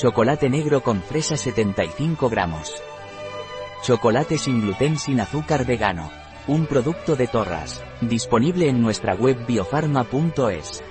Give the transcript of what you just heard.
Chocolate negro con fresa 75 gramos. Chocolate sin gluten sin azúcar vegano. Un producto de Torras. Disponible en nuestra web biofarma.es.